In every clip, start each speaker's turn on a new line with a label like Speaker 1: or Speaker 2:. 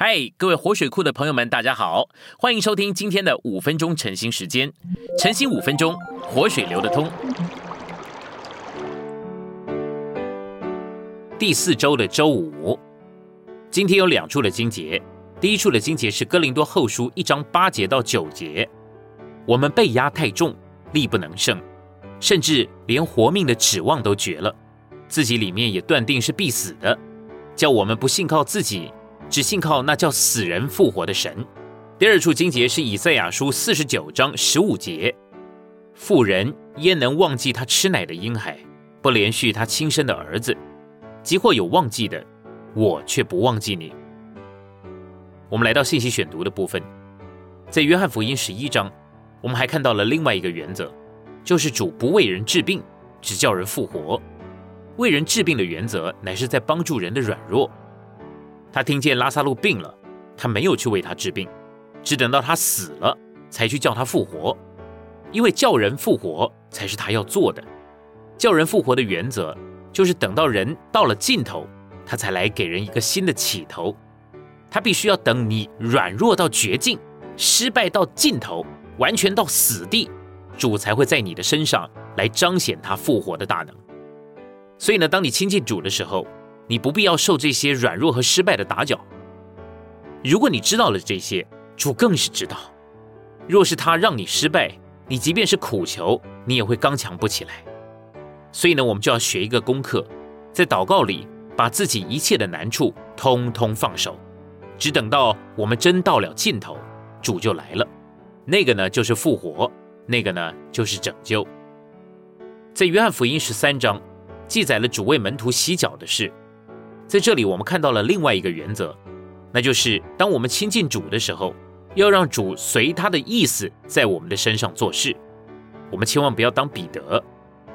Speaker 1: 嗨，各位活水库的朋友们，大家好，欢迎收听今天的五分钟晨兴时间。晨兴五分钟，活水流得通。第四周的周五，今天有两处的经节。第一处的经节是哥林多后书一章八节到九节。我们被压太重，力不能胜，甚至连活命的指望都绝了，自己里面也断定是必死的，叫我们不信靠自己。只信靠那叫死人复活的神。第二处经节是以赛亚书四十九章十五节：妇人焉能忘记她吃奶的婴孩，不连续她亲生的儿子？即或有忘记的，我却不忘记你。我们来到信息选读的部分，在约翰福音十一章，我们还看到了另外一个原则，就是主不为人治病，只叫人复活。为人治病的原则，乃是在帮助人的软弱。他听见拉萨路病了，他没有去为他治病，只等到他死了才去叫他复活，因为叫人复活才是他要做的。叫人复活的原则就是等到人到了尽头，他才来给人一个新的起头。他必须要等你软弱到绝境，失败到尽头，完全到死地，主才会在你的身上来彰显他复活的大能。所以呢，当你亲近主的时候。你不必要受这些软弱和失败的打搅。如果你知道了这些，主更是知道。若是他让你失败，你即便是苦求，你也会刚强不起来。所以呢，我们就要学一个功课，在祷告里把自己一切的难处通通放手，只等到我们真到了尽头，主就来了。那个呢，就是复活；那个呢，就是拯救。在约翰福音十三章记载了主为门徒洗脚的事。在这里，我们看到了另外一个原则，那就是当我们亲近主的时候，要让主随他的意思在我们的身上做事。我们千万不要当彼得，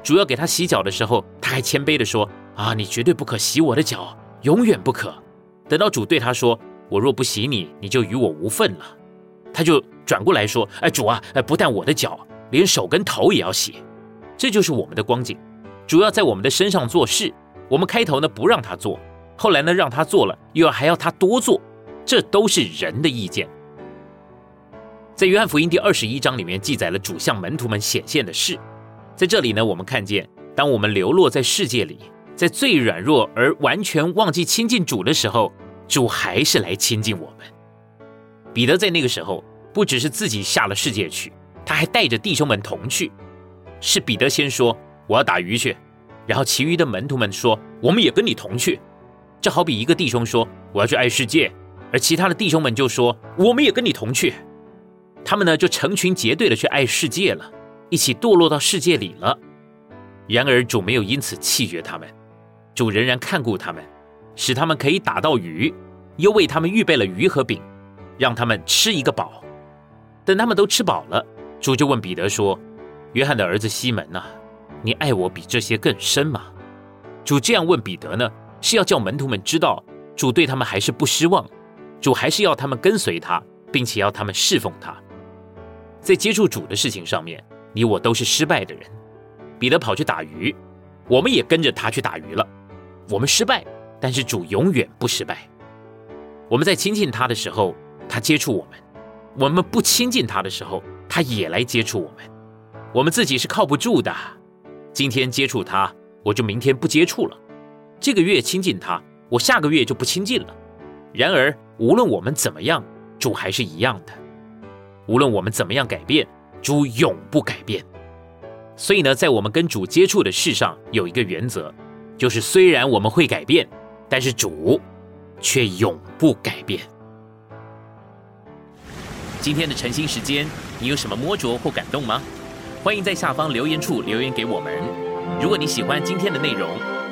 Speaker 1: 主要给他洗脚的时候，他还谦卑的说：“啊，你绝对不可洗我的脚，永远不可。”等到主对他说：“我若不洗你，你就与我无份了。”他就转过来说：“哎，主啊，哎，不但我的脚，连手跟头也要洗。”这就是我们的光景，主要在我们的身上做事。我们开头呢，不让他做。后来呢，让他做了，又要还要他多做，这都是人的意见。在约翰福音第二十一章里面记载了主向门徒们显现的事。在这里呢，我们看见，当我们流落在世界里，在最软弱而完全忘记亲近主的时候，主还是来亲近我们。彼得在那个时候不只是自己下了世界去，他还带着弟兄们同去。是彼得先说我要打鱼去，然后其余的门徒们说我们也跟你同去。这好比一个弟兄说：“我要去爱世界。”而其他的弟兄们就说：“我们也跟你同去。”他们呢就成群结队的去爱世界了，一起堕落到世界里了。然而主没有因此弃绝他们，主仍然看顾他们，使他们可以打到鱼，又为他们预备了鱼和饼，让他们吃一个饱。等他们都吃饱了，主就问彼得说：“约翰的儿子西门呐，你爱我比这些更深吗？”主这样问彼得呢？是要叫门徒们知道，主对他们还是不失望，主还是要他们跟随他，并且要他们侍奉他。在接触主的事情上面，你我都是失败的人。彼得跑去打鱼，我们也跟着他去打鱼了。我们失败，但是主永远不失败。我们在亲近他的时候，他接触我们；我们不亲近他的时候，他也来接触我们。我们自己是靠不住的，今天接触他，我就明天不接触了。这个月亲近他，我下个月就不亲近了。然而，无论我们怎么样，主还是一样的；无论我们怎么样改变，主永不改变。所以呢，在我们跟主接触的事上，有一个原则，就是虽然我们会改变，但是主却永不改变。今天的晨兴时间，你有什么摸着或感动吗？欢迎在下方留言处留言给我们。如果你喜欢今天的内容，